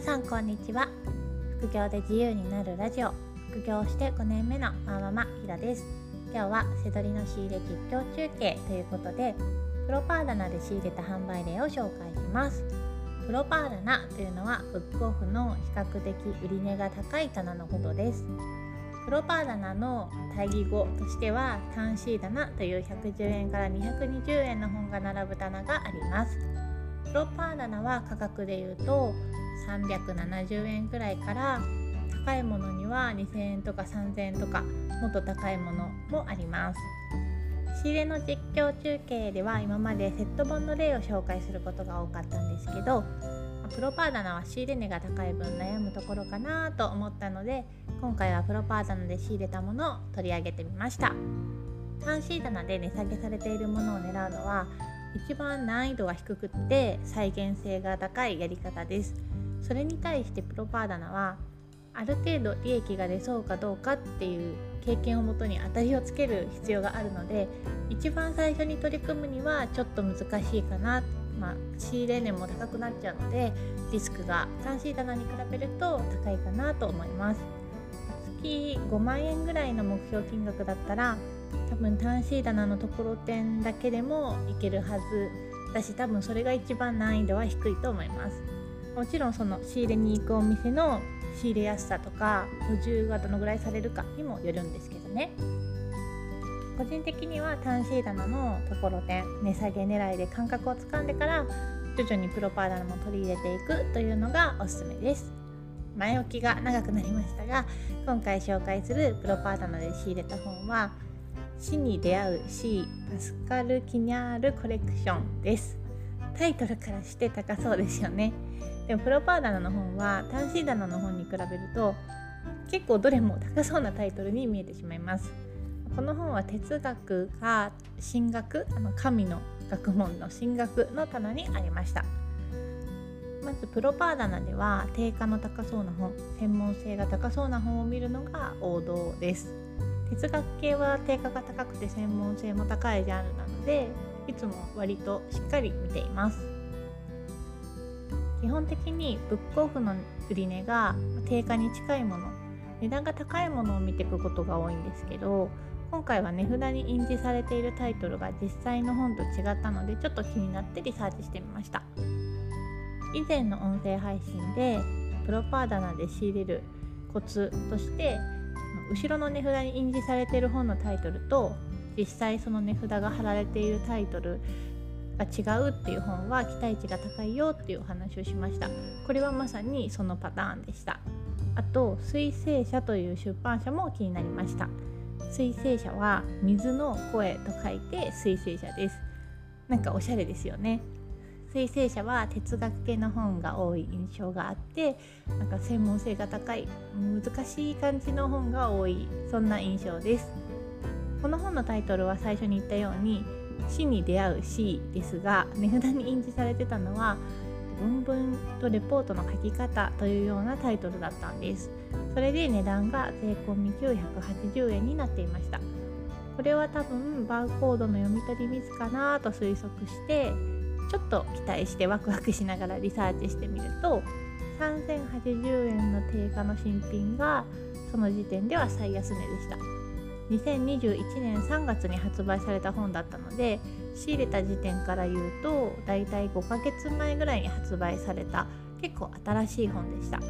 さんこんにちは。副業で自由になるラジオ。副業して5年目のマママひらです。今日はせどりの仕入れ実況中継ということでプロパー棚で仕入れた販売例を紹介します。プロパー棚というのはブックオフの比較的売値が高い棚のことです。プロパー棚の対義語としては単シー棚という110円から220円の本が並ぶ棚があります。プロパー棚は価格でいうと370円くらいから高いものには2000円とか3000円とかもっと高いものもあります。仕入れの実況中継では今までセット本の例を紹介することが多かったんですけどプロパー棚は仕入れ値が高い分悩むところかなと思ったので今回はプロパー棚で仕入れたものを取り上げてみました。単シー棚で値下げされているものを狙うのは一番難易度が低くって再現性が高いやり方です。それに対してプロパー棚はある程度利益が出そうかどうかっていう経験をもとに当たりをつける必要があるので一番最初に取り組むにはちょっと難しいかな。まあ、仕入れ値も高くなっちゃうのでリスクが単シー棚に比べると高いかなと思います。月5万円ぐらいの目標金額だったら多分単シー棚のところてんだけでもいけるはずだし多分それが一番難易度は低いと思います。もちろんその仕入れに行くお店の仕入れやすさとか補充がどのぐらいされるかにもよるんですけどね。個人的には単シー棚のところてん値下げ狙いで感覚をつかんでから徐々にプロパー棚も取り入れていくというのがおすすめです。前置きが長くなりましたが今回紹介するプロパー棚で仕入れた本は死に出会う C パスカル・キニャールコレクションです。タイトルからして高そうですよね。でもプロパー棚の本は単身棚の本に比べると結構どれも高そうなタイトルに見えてしまいます。この本は哲学が神学あの神の学問の神学の棚にありました。まずプロパー棚では定価の高そうな本専門性が高そうな本を見るのが王道です。哲学系は定価が高くて専門性も高いジャンルなのでいつも割としっかり見ています。基本的にブックオフの売値が定価に近いもの値段が高いものを見ていくことが多いんですけど今回は値札に印字されているタイトルが実際の本と違ったのでちょっと気になってリサーチしてみました。以前の音声配信でプロパー棚で仕入れるコツとして後ろの値札に印字されている本のタイトルと実際その値札が貼られているタイトルが違うっていう本は期待値が高いよっていうお話をしました。これはまさにそのパターンでした。あと水星社という出版社も気になりました。水星社は水の声と書いて水星社です。なんかおしゃれですよね。水星社は哲学系の本が多い印象があってなんか専門性が高い難しい感じの本が多いそんな印象です。この本のタイトルは最初に言ったように「死に出会う死」ですが値札に印字されてたのは論文とレポートの書き方というようなタイトルだったんです。それで値段が税込み980円になっていました。これは多分バーコードの読み取りミスかなと推測してちょっと期待してワクワクしながらリサーチしてみると3080円の定価の新品がその時点では最安値でした。2021年3月に発売された本だったので仕入れた時点から言うとだいたい5ヶ月前ぐらいに発売された結構新しい本でした。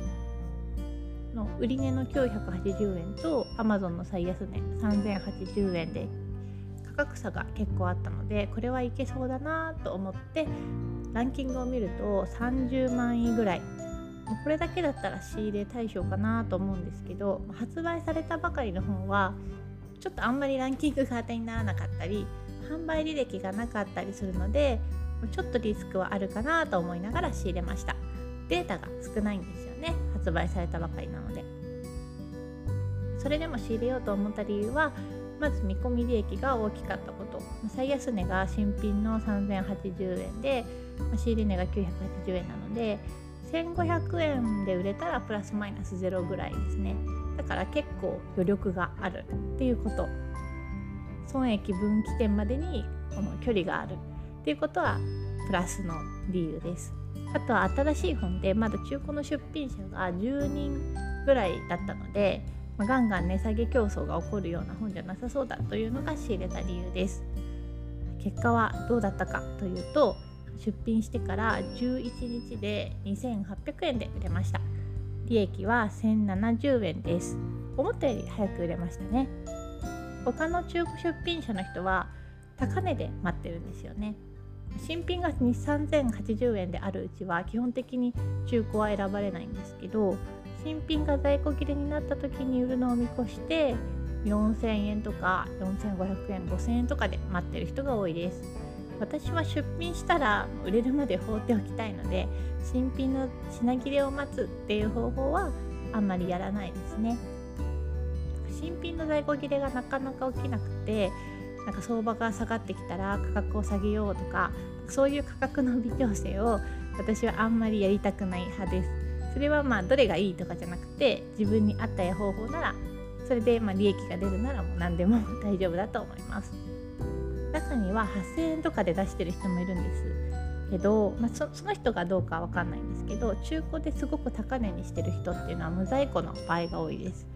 の売値の980円と Amazon の最安値3080円で価格差が結構あったのでこれはいけそうだなと思ってランキングを見ると30万円ぐらい。これだけだったら仕入れ対象かなと思うんですけど発売されたばかりの本はちょっとあんまりランキングが当てにならなかったり販売履歴がなかったりするのでちょっとリスクはあるかなと思いながら仕入れました。データが少ないんですよね。発売されたばかりなので。それでも仕入れようと思った理由はまず見込み利益が大きかったこと。最安値が新品の3080円で仕入れ値が980円なので1500円で売れたらプラスマイナスゼロぐらいですね。だから結構余力があるっていうこと。損益分岐点までにこの距離があるっていうことはプラスの理由です。あとは新しい本でまだ中古の出品者が10人ぐらいだったので、ま、ガンガン値下げ競争が起こるような本じゃなさそうだというのが仕入れた理由です。結果はどうだったかというと出品してから11日で2800円で売れました。利益は1070円です。思ったより早く売れましたね。他の中古出品者の人は高値で待ってるんですよね。新品が3080円であるうちは基本的に中古は選ばれないんですけど新品が在庫切れになった時に売るのを見越して4000円とか4500円5000円とかで待ってる人が多いです。私は出品したら売れるまで放っておきたいので新品の品切れを待つっていう方法はあんまりやらないですね。新品の在庫切れがなかなか起きなくてなんか相場が下がってきたら価格を下げようとかそういう価格の微調整を私はあんまりやりたくない派です。それはまあどれがいいとかじゃなくて自分に合った方法ならそれでま利益が出るならもう何でも 大丈夫だと思います。中には8000円とかで出してる人もいるんですけど、まあ、その人がどうかわかんないんですけど中古ですごく高値にしてる人っていうのは無在庫の場合が多いです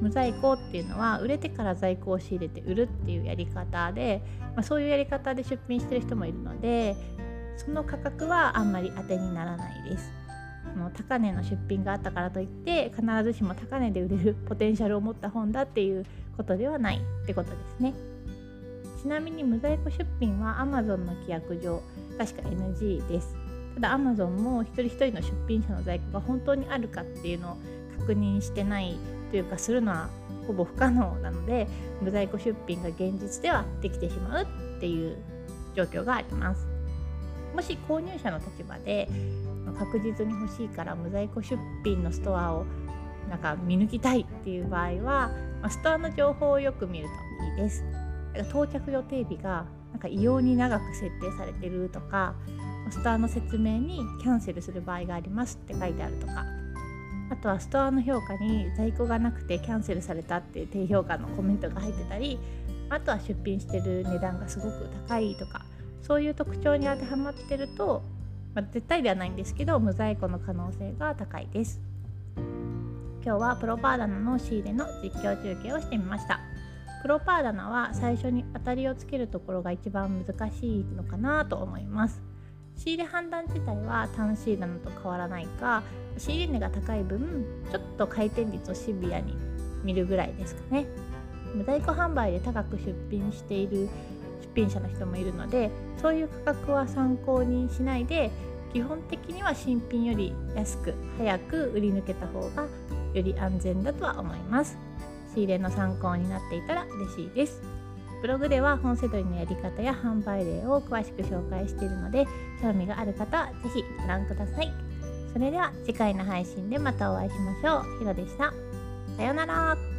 無在庫っていうのは売れてから在庫を仕入れて売るっていうやり方で、まあ、そういうやり方で出品してる人もいるのでその価格はあんまり当てにならないです。の高値の出品があったからといって必ずしも高値で売れるポテンシャルを持った本だっていうことではないってことですね。ちなみに無在庫出品は Amazon の規約上確か NG です。ただ Amazon も一人一人の出品者の在庫が本当にあるかっていうのを確認してないというかするのはほぼ不可能なので無在庫出品が現実ではできてしまうっていう状況がありますもし購入者の立場で確実に欲しいから無在庫出品のストアをなんか見抜きたいっていう場合はストアの情報をよく見るといいです到着予定日がなんか異様に長く設定されてるとかストアの説明にキャンセルする場合がありますって書いてあるとか。あとはストアの評価に在庫がなくてキャンセルされたっていう低評価のコメントが入ってたりあとは出品してる値段がすごく高いとかそういう特徴に当てはまってると、まあ、絶対ではないんですけど無在庫の可能性が高いです。今日はプロパーダナの仕入れの実況中継をしてみました。プロパーダナは最初に当たりをつけるところが一番難しいのかなと思います。仕入れ判断自体は単シーダナと変わらないか仕入れ値が高い分ちょっと回転率をシビアに見るぐらいですかね。在庫販売で高く出品している出品者の人もいるのでそういう価格は参考にしないで基本的には新品より安く早く売り抜けた方がより安全だとは思います。仕入れの参考になっていたら嬉しいですブログでは本セドリのやり方や販売例を詳しく紹介しているので興味がある方は是非ご覧くださいそれでは次回の配信でまたお会いしましょう。ひろでした。さようなら。